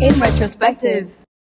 In retrospective.